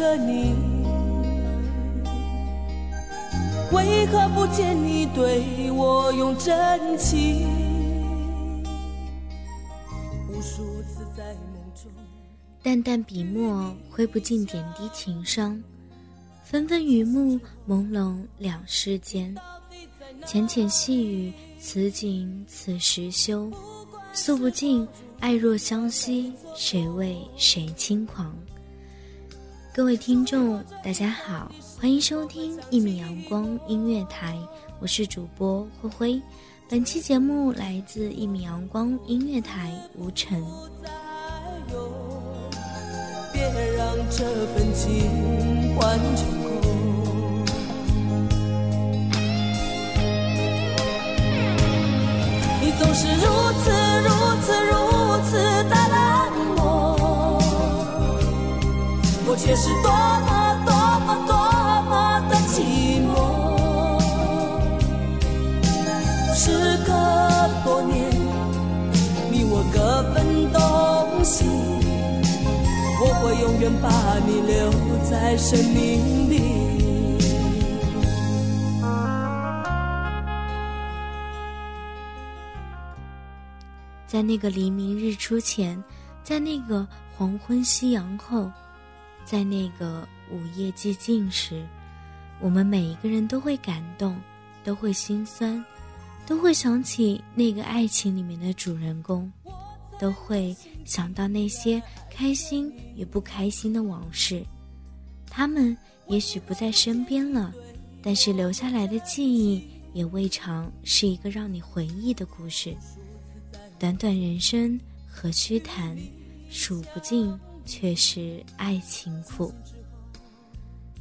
着你，为何不见你对我用真情？无数次在梦中。淡淡笔墨挥不尽点滴情伤，纷纷雨幕朦胧两世间，浅浅细雨此景此时休，诉不尽爱若相惜，谁为谁轻狂？各位听众，大家好，欢迎收听一米阳光音乐台，我是主播灰灰。本期节目来自一米阳光音乐台吴晨。别让这份情换成空。你总是如此如此却是多么多么多么的寂寞。时隔多年，你我各分东西。我会永远把你留在生命里。在那个黎明日出前，在那个黄昏夕阳后，在那个午夜寂静时，我们每一个人都会感动，都会心酸，都会想起那个爱情里面的主人公，都会想到那些开心与不开心的往事。他们也许不在身边了，但是留下来的记忆也未尝是一个让你回忆的故事。短短人生何须谈，数不尽却是爱情苦。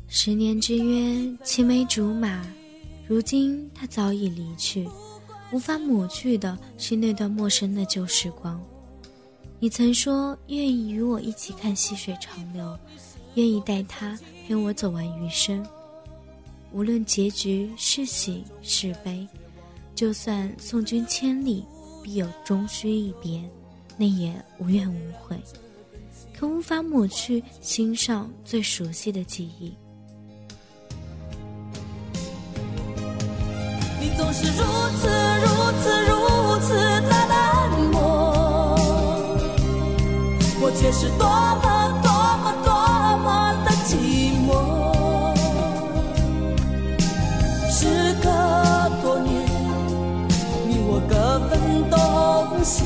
十年之约，青梅竹马，如今他早已离去，无法抹去的是那段陌生的旧时光。你曾说愿意与我一起看细水长流，愿意带他陪我走完余生。无论结局是喜是悲，就算送君千里。必有终须一别，那也无怨无悔，可无法抹去心上最熟悉的记忆。你总是如此如此如此的冷漠，我却是多么多么多么的寂寞。时隔多年，你我各分东西，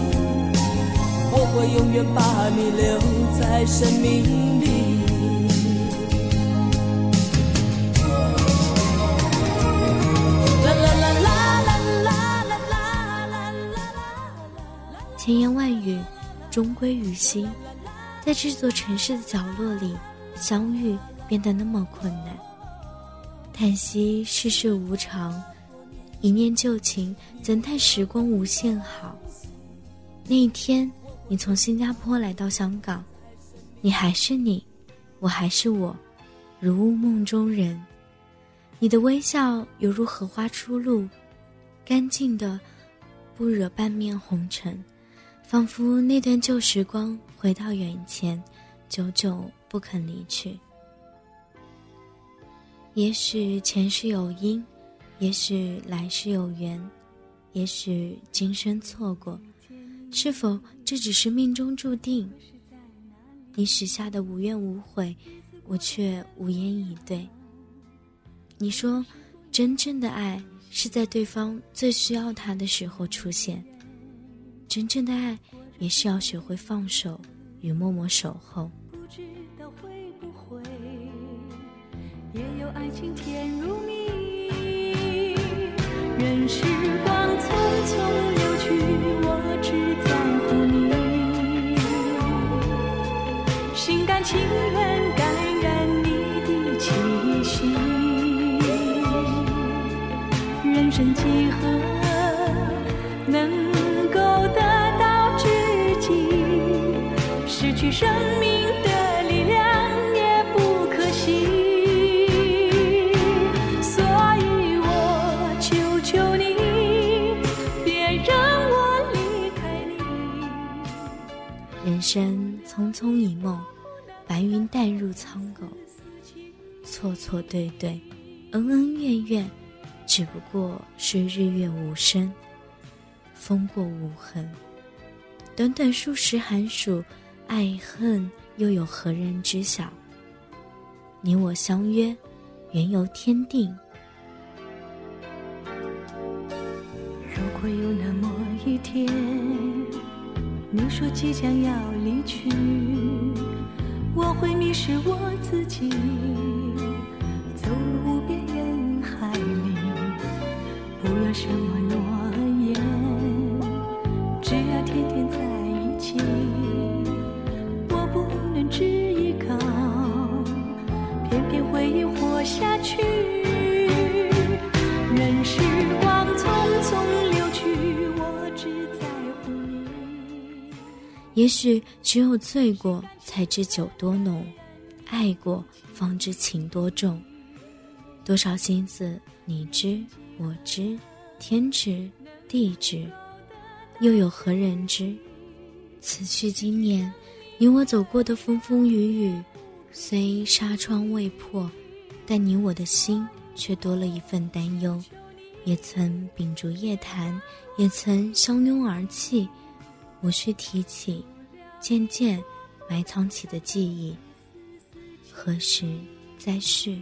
我永远把你留在生命里。千言万语终归于心在这座城市的角落里相遇变得那么困难。叹息世事无常一念旧情怎叹时光无限好。那一天你从新加坡来到香港，你还是你，我还是我，如梦中人。你的微笑犹如荷花出露，干净的，不惹半面红尘，仿佛那段旧时光回到眼前，久久不肯离去。也许前世有因，也许来世有缘，也许今生错过，是否这只是命中注定？你许下的无怨无悔，我却无言以对。你说，真正的爱是在对方最需要他的时候出现。真正的爱也是要学会放手与默默守候。不知道会不会也有爱情甜如蜜。任时光生命的力量也不可惜。所以我求求你，别让我离开你。人生匆匆一梦，白云淡入苍狗，错错对对，恩恩怨怨。只不过是日月无声，风过无痕。短短数十寒暑，爱恨又有何人知晓？你我相约，缘由天定。如果有那么一天，你说即将要离去，我会迷失我自己，许只有醉过，才知酒多浓；爱过，方知情多重。多少心思，你知。我知，天知，地知，又有何人知？此去经年，你我走过的风风雨雨，虽纱窗未破，但你我的心却多了一份担忧。也曾秉烛夜谈，也曾相拥而泣，无需提起，渐渐埋藏起的记忆，何时再续？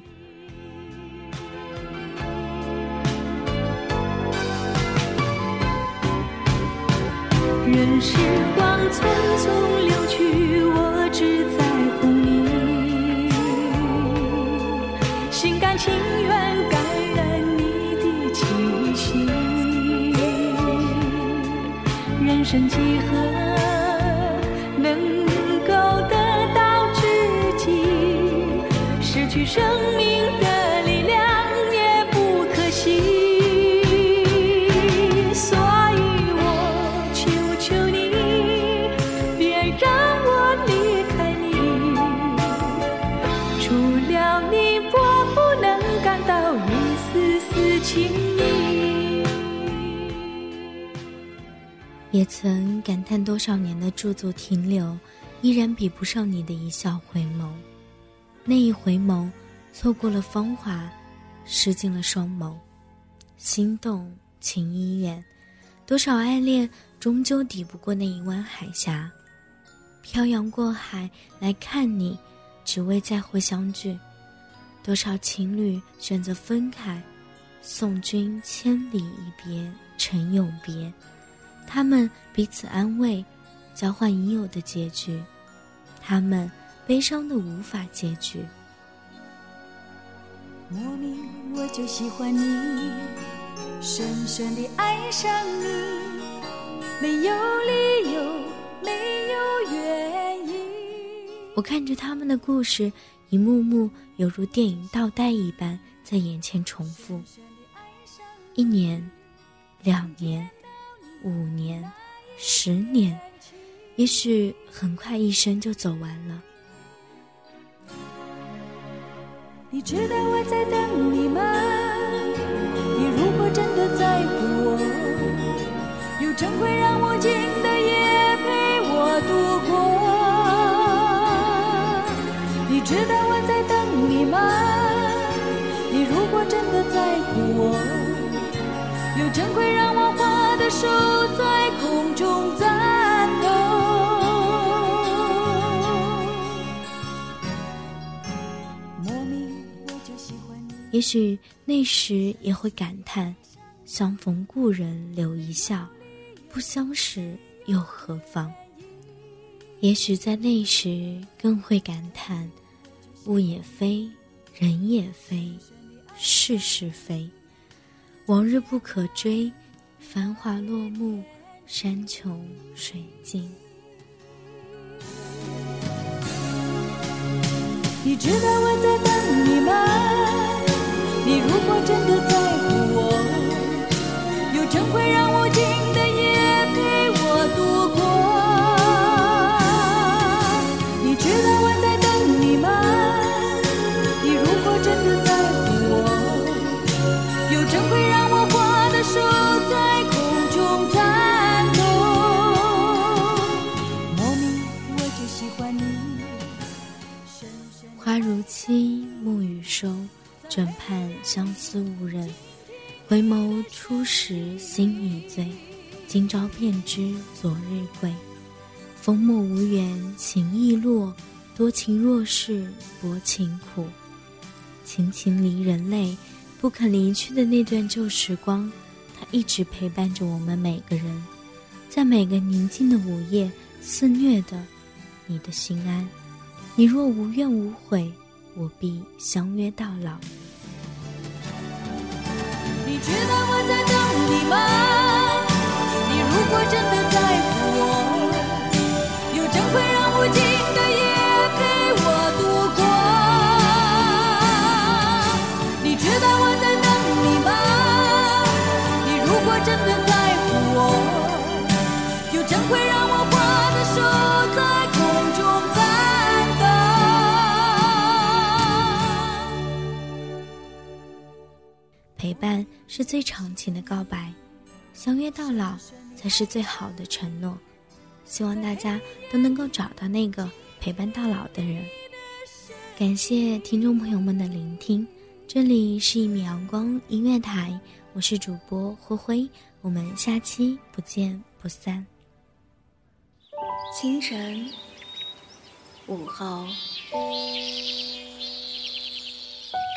任时光匆匆流去，我只在乎你，心甘情愿感染你的气息。人生几何也曾感叹多少年的驻足停留，依然比不上你的一笑回眸。那一回眸，错过了芳华，失尽了双眸。心动情已远，多少爱恋终究抵不过那一湾海峡。漂洋过海来看你，只为再会相聚。多少情侣选择分开，送君千里，一别成永别。他们彼此安慰，交换已有的结局。他们悲伤的无法结局。莫名，我就喜欢你，深深的爱上你。没有理由，没有原因。我看着他们的故事。一幕幕犹如电影倒带一般在眼前重复。一年，两年，五年，十年，也许很快一生就走完了。你知道我在等你吗？你如果真的在乎我，又怎会让无你吗？你如果真的在乎我，有晨会让我画的手在空中颤抖。莫名我就喜欢你。也许那时也会感叹：相逢故人留一笑，不相识又何妨？也许在那时更会感叹：物也非，人也非，事是非。往日不可追，繁华落幕，山穷水尽。你知道我在等你吗？你如果真的在暮雨收，枕畔相思无人。回眸初时心已醉，今朝便知昨日归。风墨无缘情易落，多情若是薄情苦。情情离人泪，不肯离去的那段旧时光，它一直陪伴着我们每个人，在每个宁静的午夜，肆虐的你的心安。你若无怨无悔，我必相约到老。你知道我在等你吗？你如果真的在乎我，又怎会让无尽的夜陪我度过。你知道我在等你吗？你如果真的陪伴是最长情的告白，相约到老才是最好的承诺。希望大家都能够找到那个陪伴到老的人。感谢听众朋友们的聆听，这里是一米阳光音乐台，我是主播灰灰，我们下期不见不散。清晨，午后，